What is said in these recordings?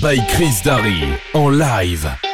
by Chris Darry en live.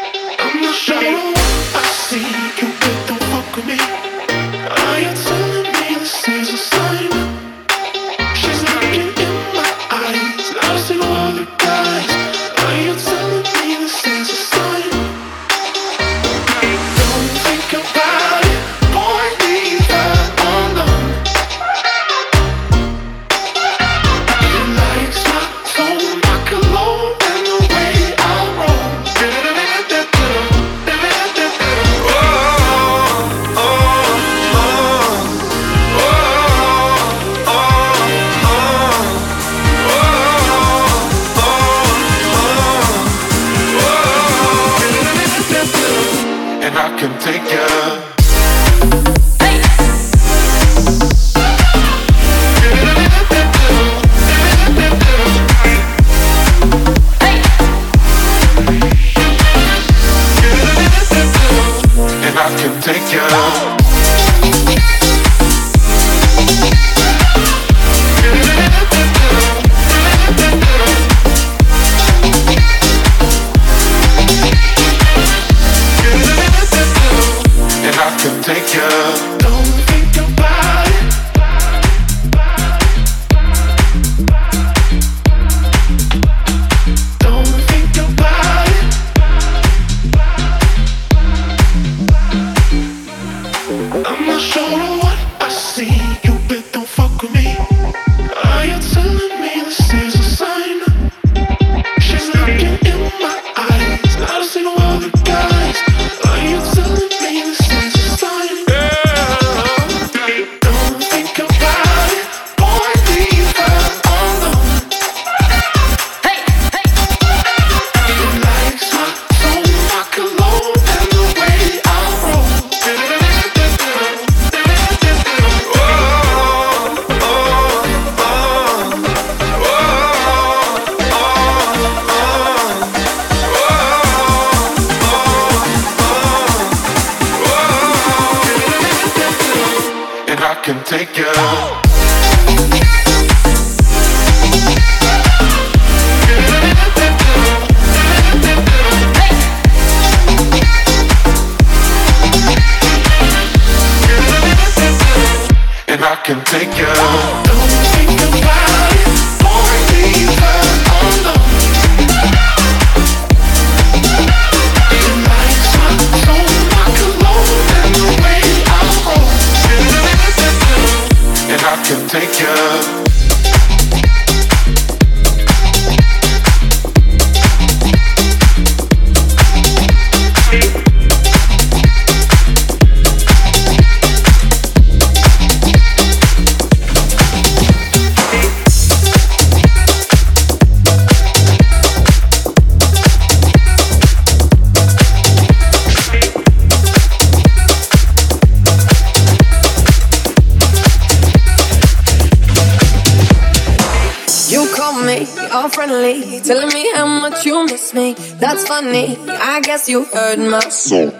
Funny. I guess you heard my song.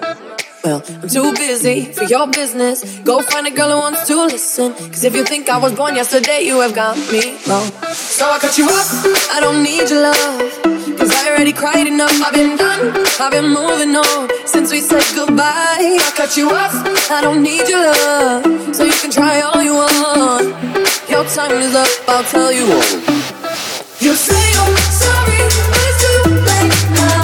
Well, I'm too busy for your business. Go find a girl who wants to listen. Cause if you think I was born yesterday, you have got me wrong. So I cut you off. I don't need your love. Cause I already cried enough. I've been done. I've been moving on since we said goodbye. I cut you off. I don't need your love. So you can try all you want. Your time is up. I'll tell you all. You say I'm sorry. dancing.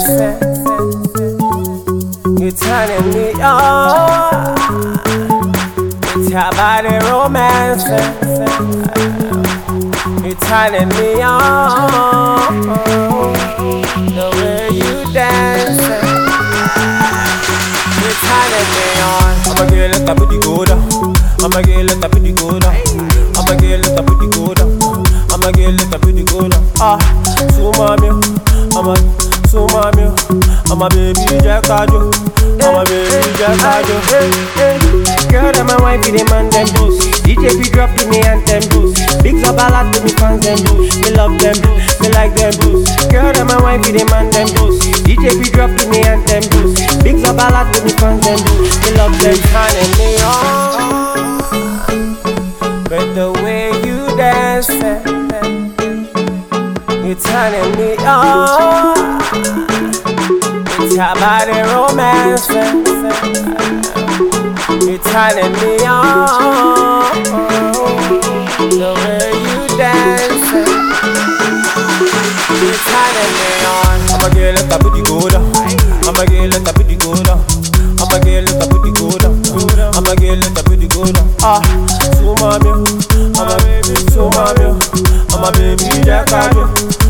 You're turning me on with your body romance. You're turning me on the way you dance. You're turning me on. I'm a girl that's a go down. I'm a girl that's a go down. I'm a girl that's a go down. I'm a girl that's a go down. Ah, so mommy, I'm a I'ma baby jack ajo. I'ma baby jack ajo. Girl, I'm a wife, the man them boost. DJ be dropping me anthem boost. Big up a lot to me fans them boost. Me love them, me like them boost. Girl, I'm a wife, the man them boost. DJ be dropping me anthem boost. Big up a lot to me fans them boost. Me love them, turning me on. But the way you dance, eh, eh, eh, you're turning me on. Talk about the romance You're turning me on The way you dance You're turning me on I'm a girl that booty down. I'm a girl that booty down. I'm a girl that booty down. I'm a girl that booty down. Uh. Ah, so mommy I'm a baby, so mommy I'm a baby that got you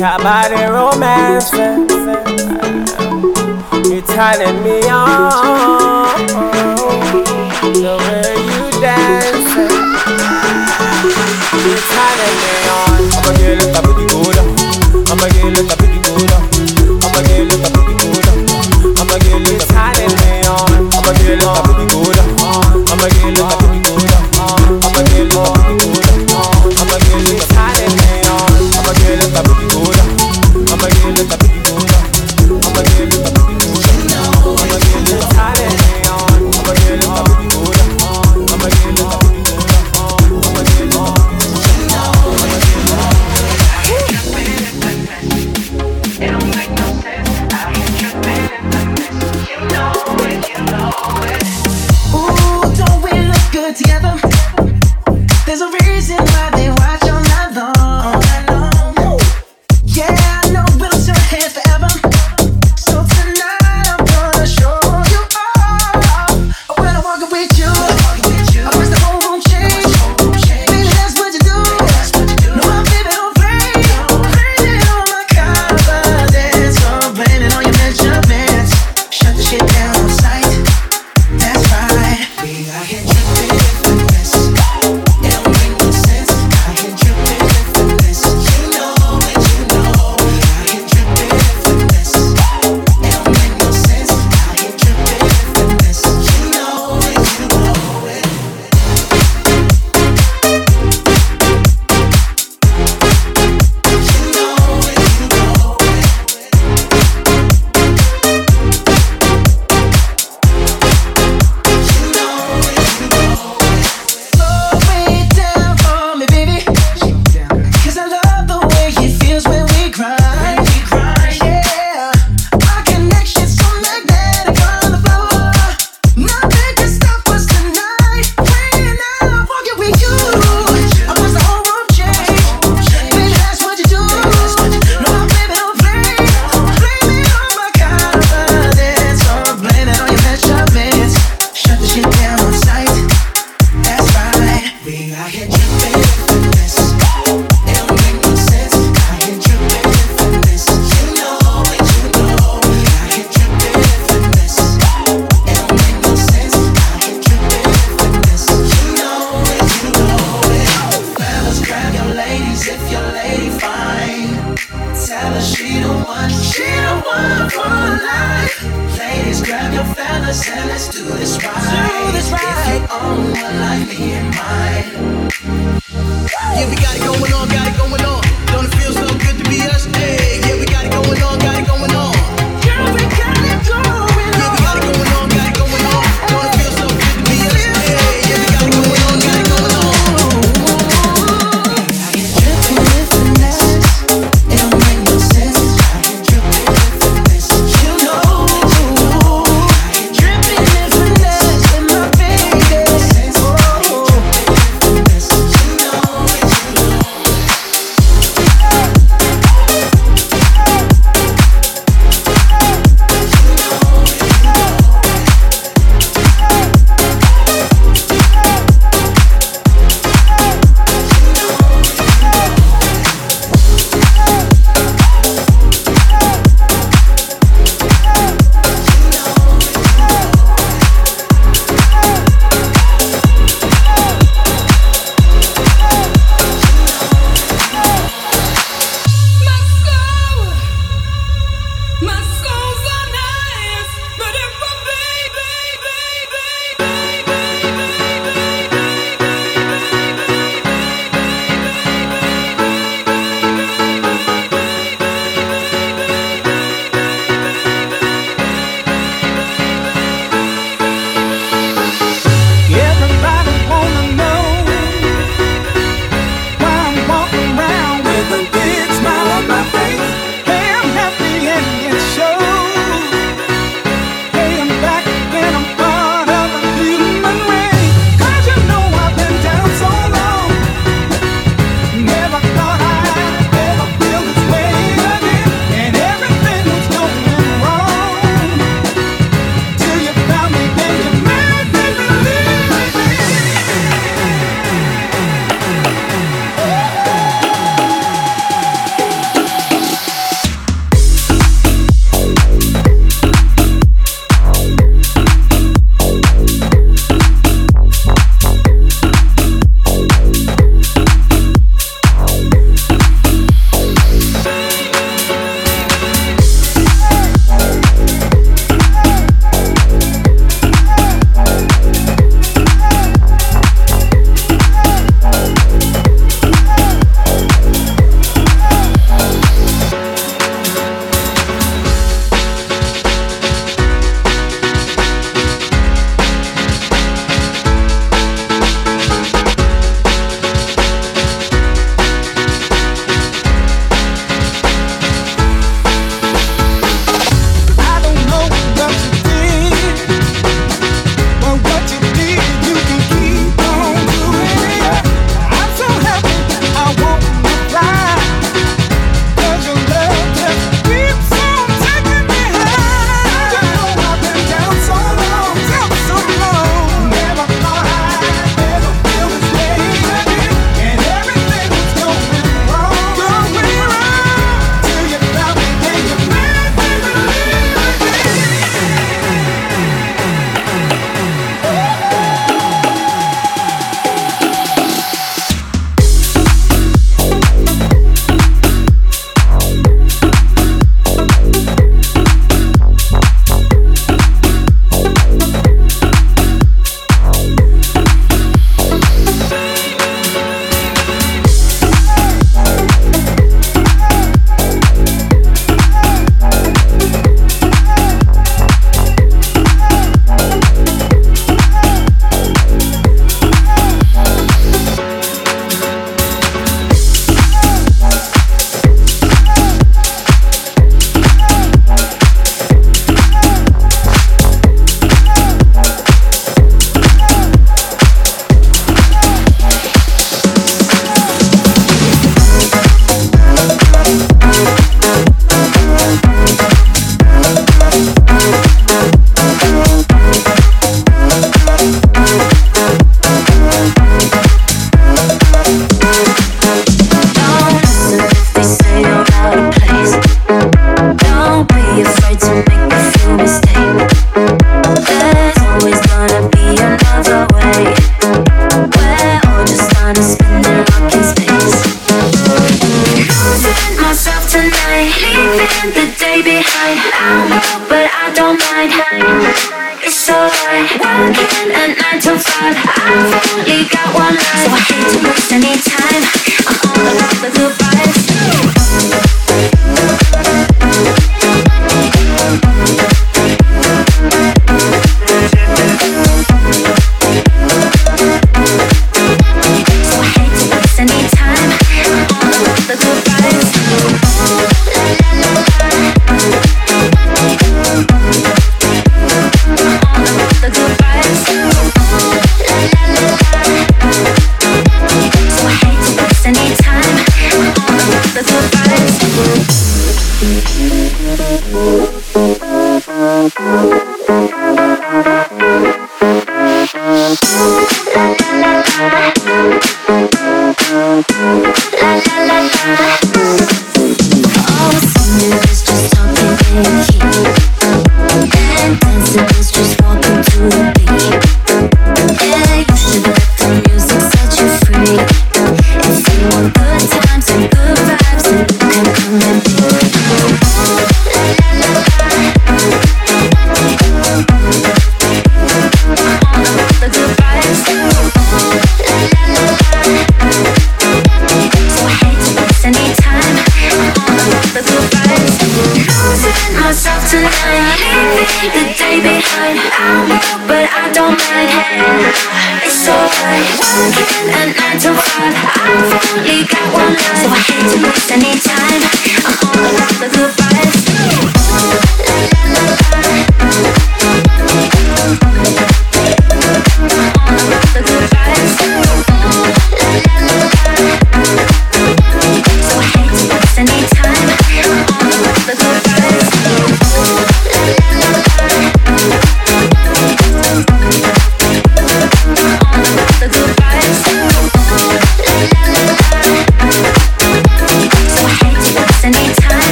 Chat about the romance. Uh, You're turning me on. The way you dance. Uh, You're turning me on. I'm a girl with a booty good. I'm a girl with a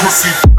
pussy.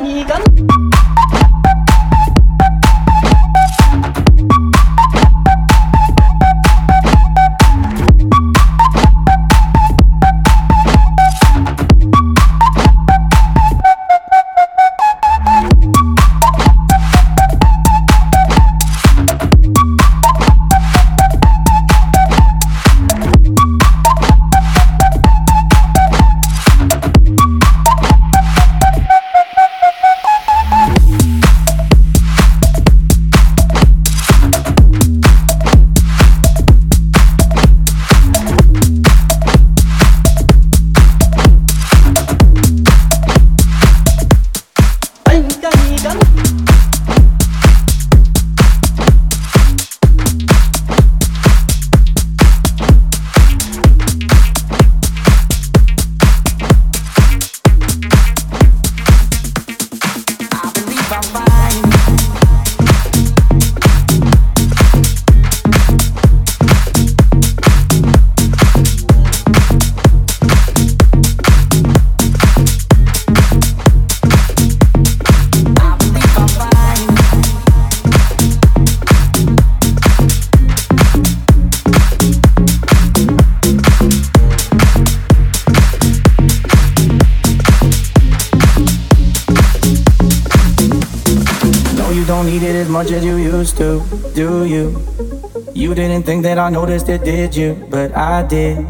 你敢 do you? You didn't think that I noticed it, did you? But I did,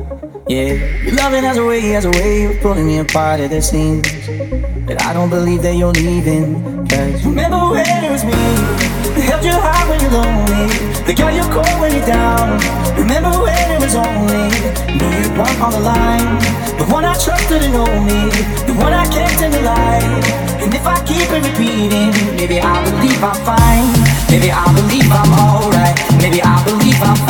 yeah. Your loving has a way, has a way of pulling me apart at the seams. But I don't believe that you're leaving. Cause remember when it was me that held you high when you're lonely, that got you cold when you're down. Remember when it was only me, one on the line, the one I trusted and only. me, the one I kept in the light. And if I keep it repeating, maybe I believe I'm fine. Maybe I believe I'm alright. Maybe I believe I'm.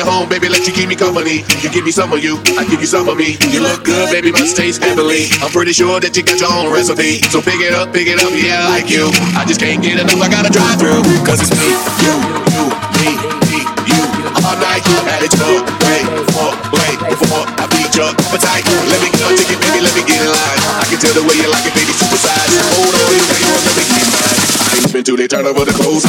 IHOP. You home, baby, let you keep me company. You give me some of you, I give you some of me. You look good, baby, must taste heavenly. I'm pretty sure that you got your own recipe. So pick it up, pick it up, yeah, I like you. I just can't get enough, I gotta drive through. Cause it's me, you, you, me, me, you. All night, at it your way, before, I beat your appetite. Let me get my ticket, baby, let me get in line. I can tell the way you like it, baby, super size. Hold on, got let me get mine. I ain't been to they turn over the clothes,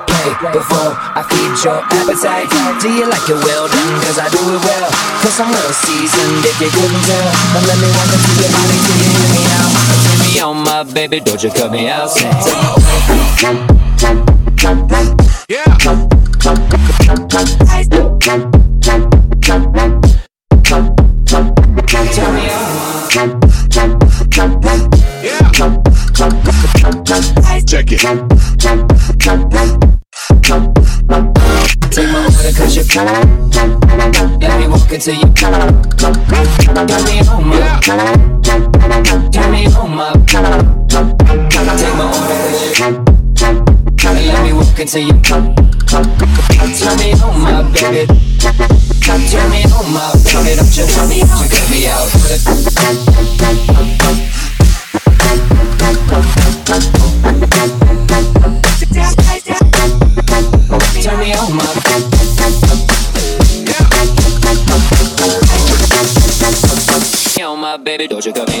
play before I feed your appetite. Do you like it well done? Cause I do it well. Cause I'm well seasoned if you couldn't tell. Now let me walk into your body till you hear me out. Turn me on, my baby, don't you cut me out. Say, Turn me on. Check it. Take my order cause you're Let me walk into you Turn me on, my Turn me on, my Take my order cause you're Let me walk into you Turn me on, my baby Turn me on, my baby Don't you turn me on, cut me out baby, don't you cut me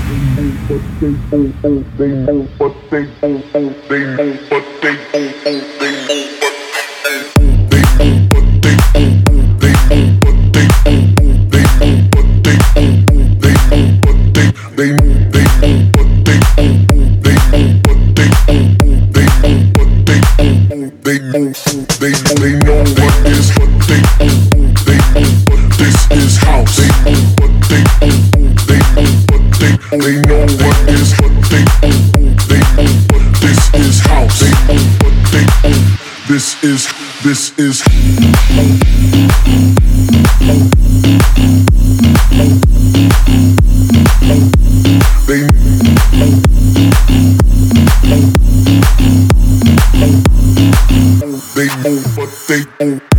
They they they know what they own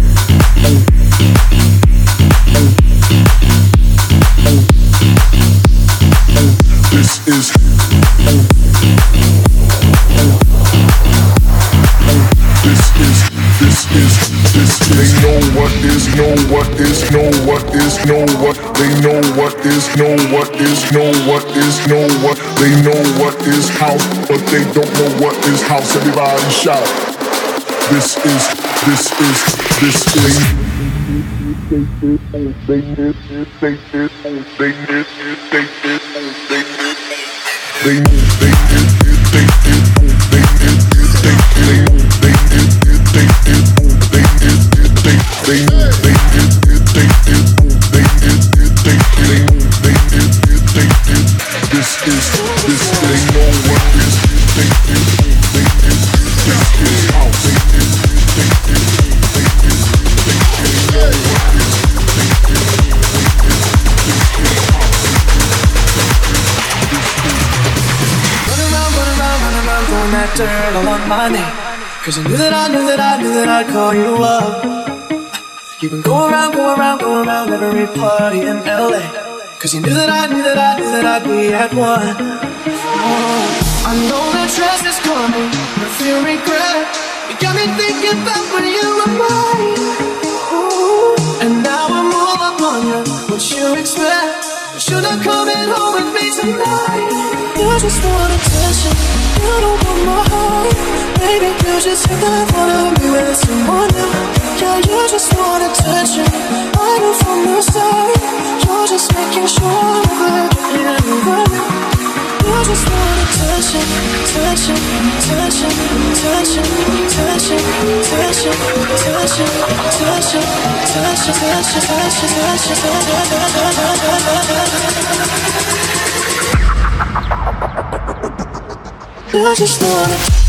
They know what is, know what is, know what is, know what. They know what is house, but they don't know what is house. Everybody shout. This is, this is, this is. They they they they they did, they did. They move, they did, they did, Cause you knew that I knew that I knew that I'd call you up. You can go around, go around, go around every party in LA. Cause you knew that I knew that I knew that I'd be at one. Oh, I know that dress is coming, but feel regret. You got me thinking about when you were mine. Ooh, and now I'm all up on you. What you expect? Should I coming home with me tonight? You just want attention. You don't want my heart. Baby, you just think I wanna be with someone new. Yeah, you just want attention. I knew from the start. You're just making sure that you're right. You just want attention, attention, attention, attention, attention, attention, attention, attention, attention, attention, Cause you slow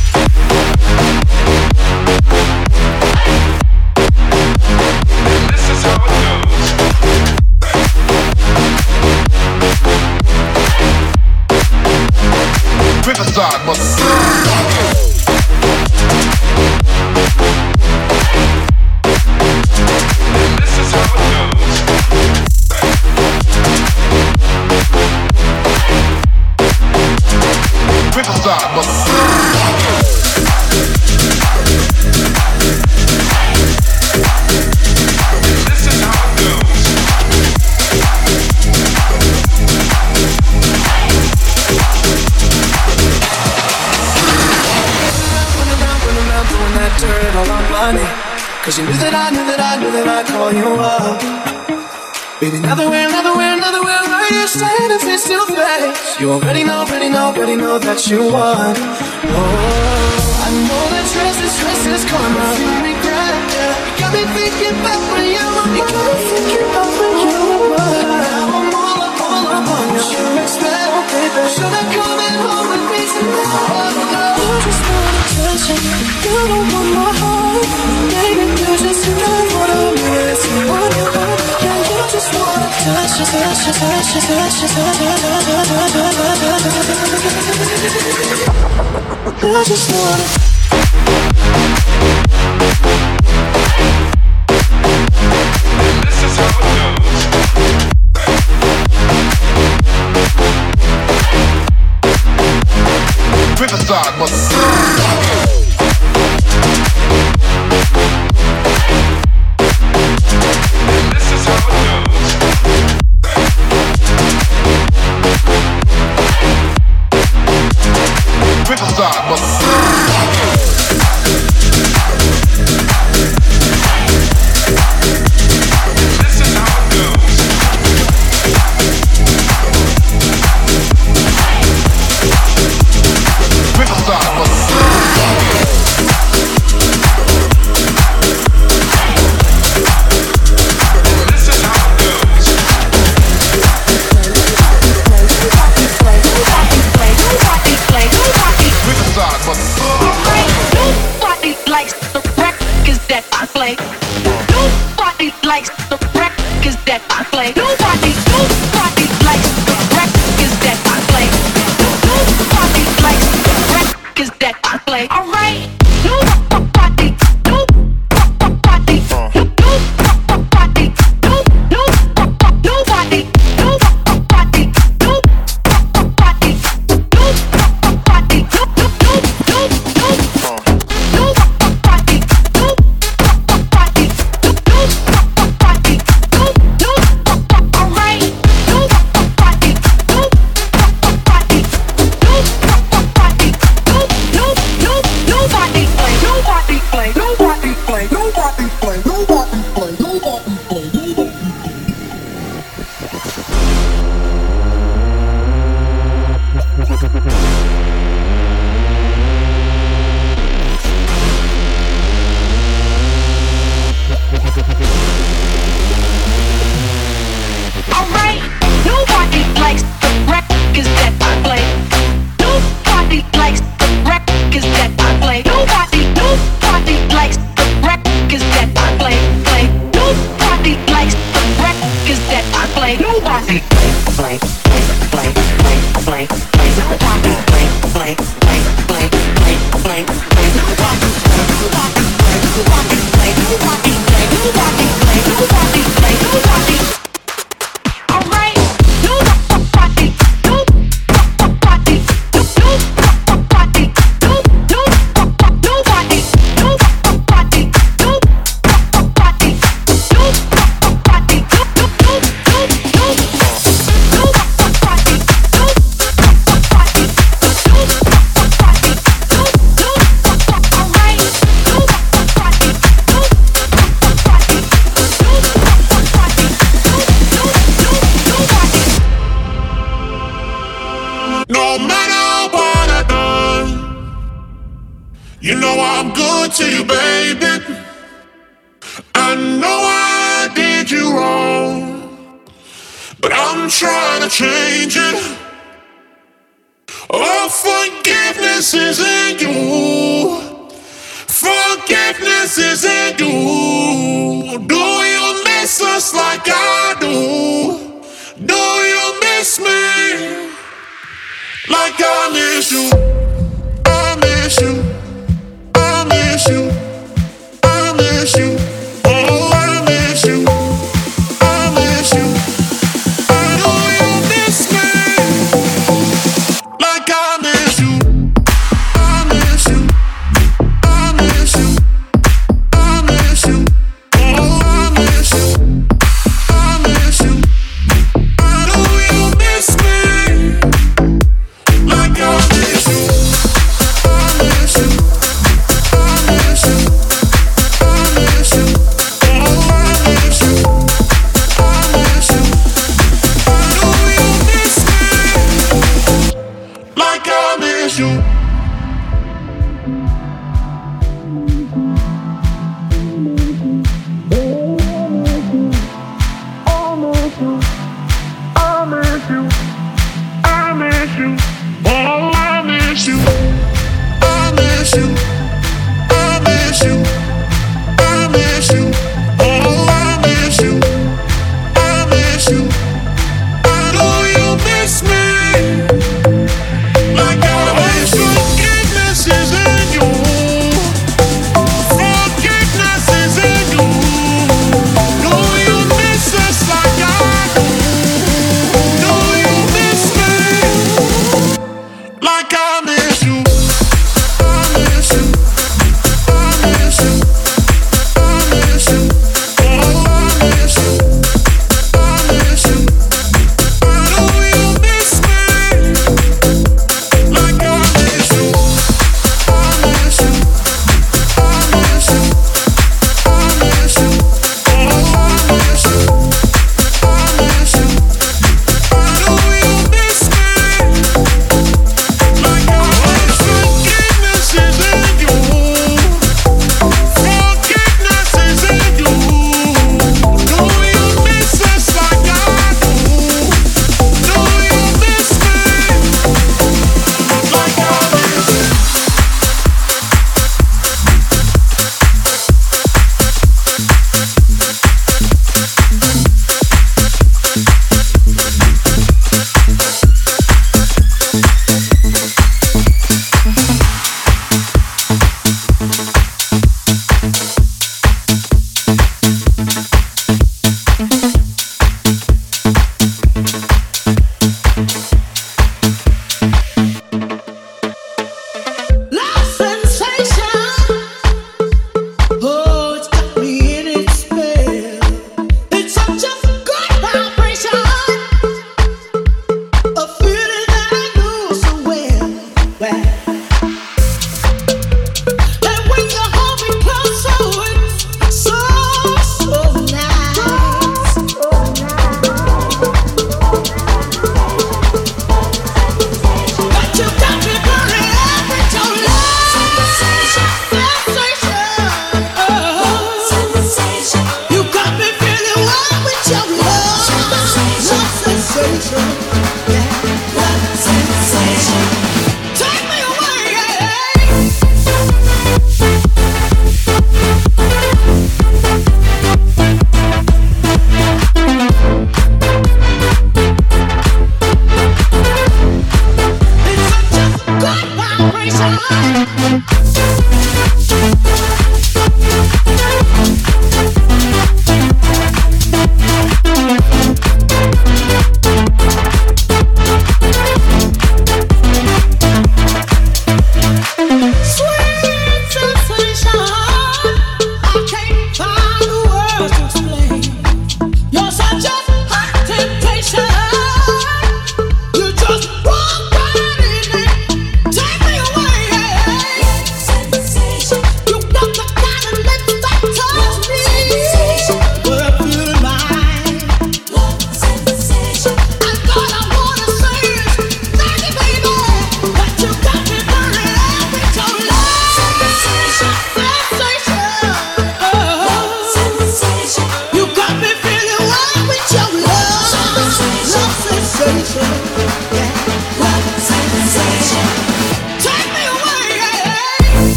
You already know, already know, already know that you won. Oh, I know that stress is, stress is karma. You regret, yeah. You got me thinking back when you were mine. You got me thinking back when you were mine. Now I'm all up, all up on you. You expect, baby. Should I come in home with me tonight? You just want attention. You don't want my heart. I just wanna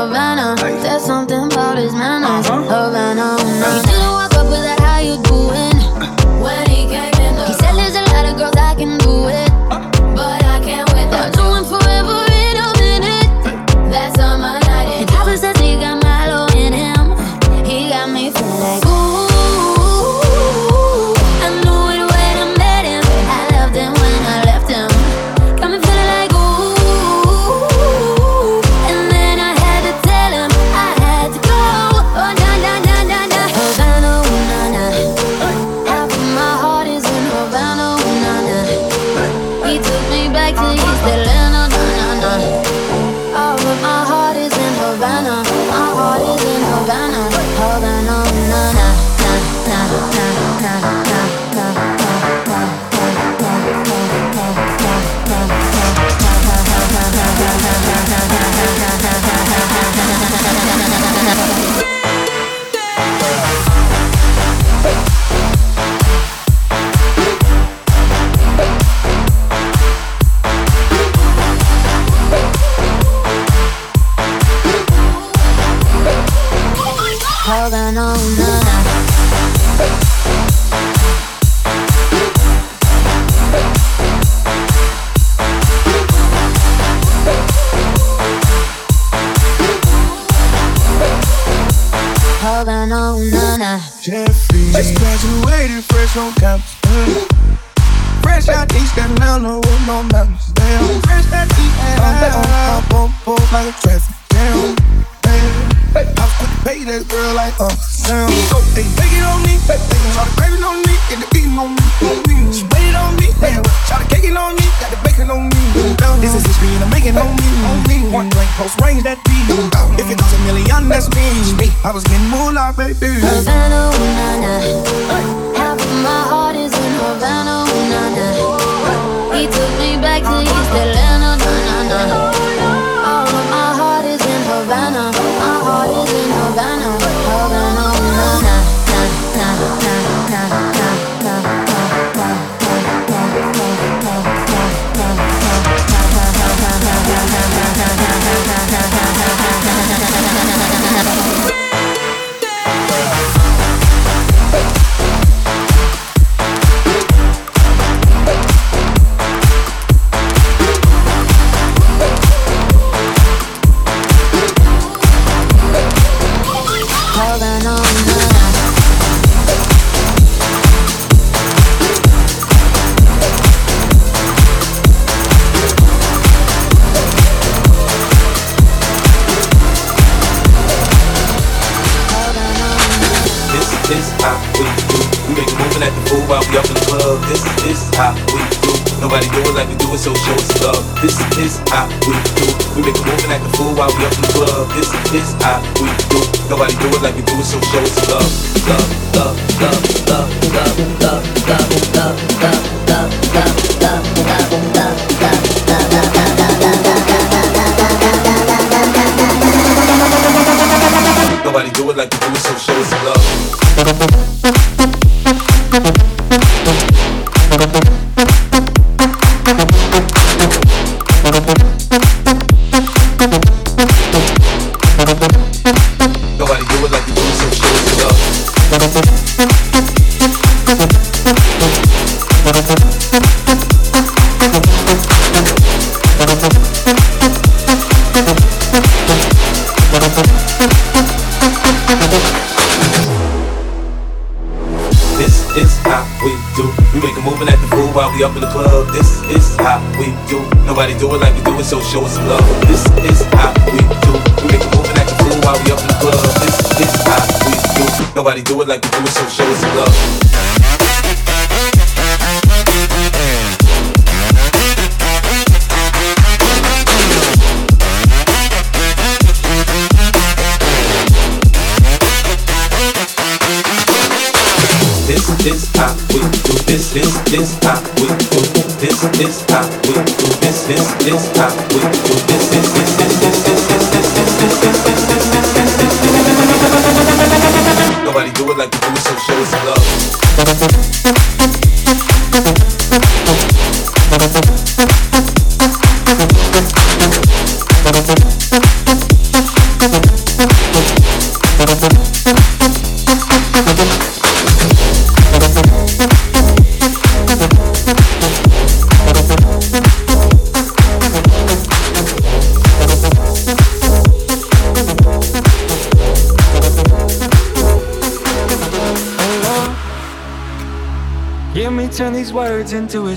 Havana. There's something about his manners. Havana. this how we do. This is how we do. This is this how we do. This is.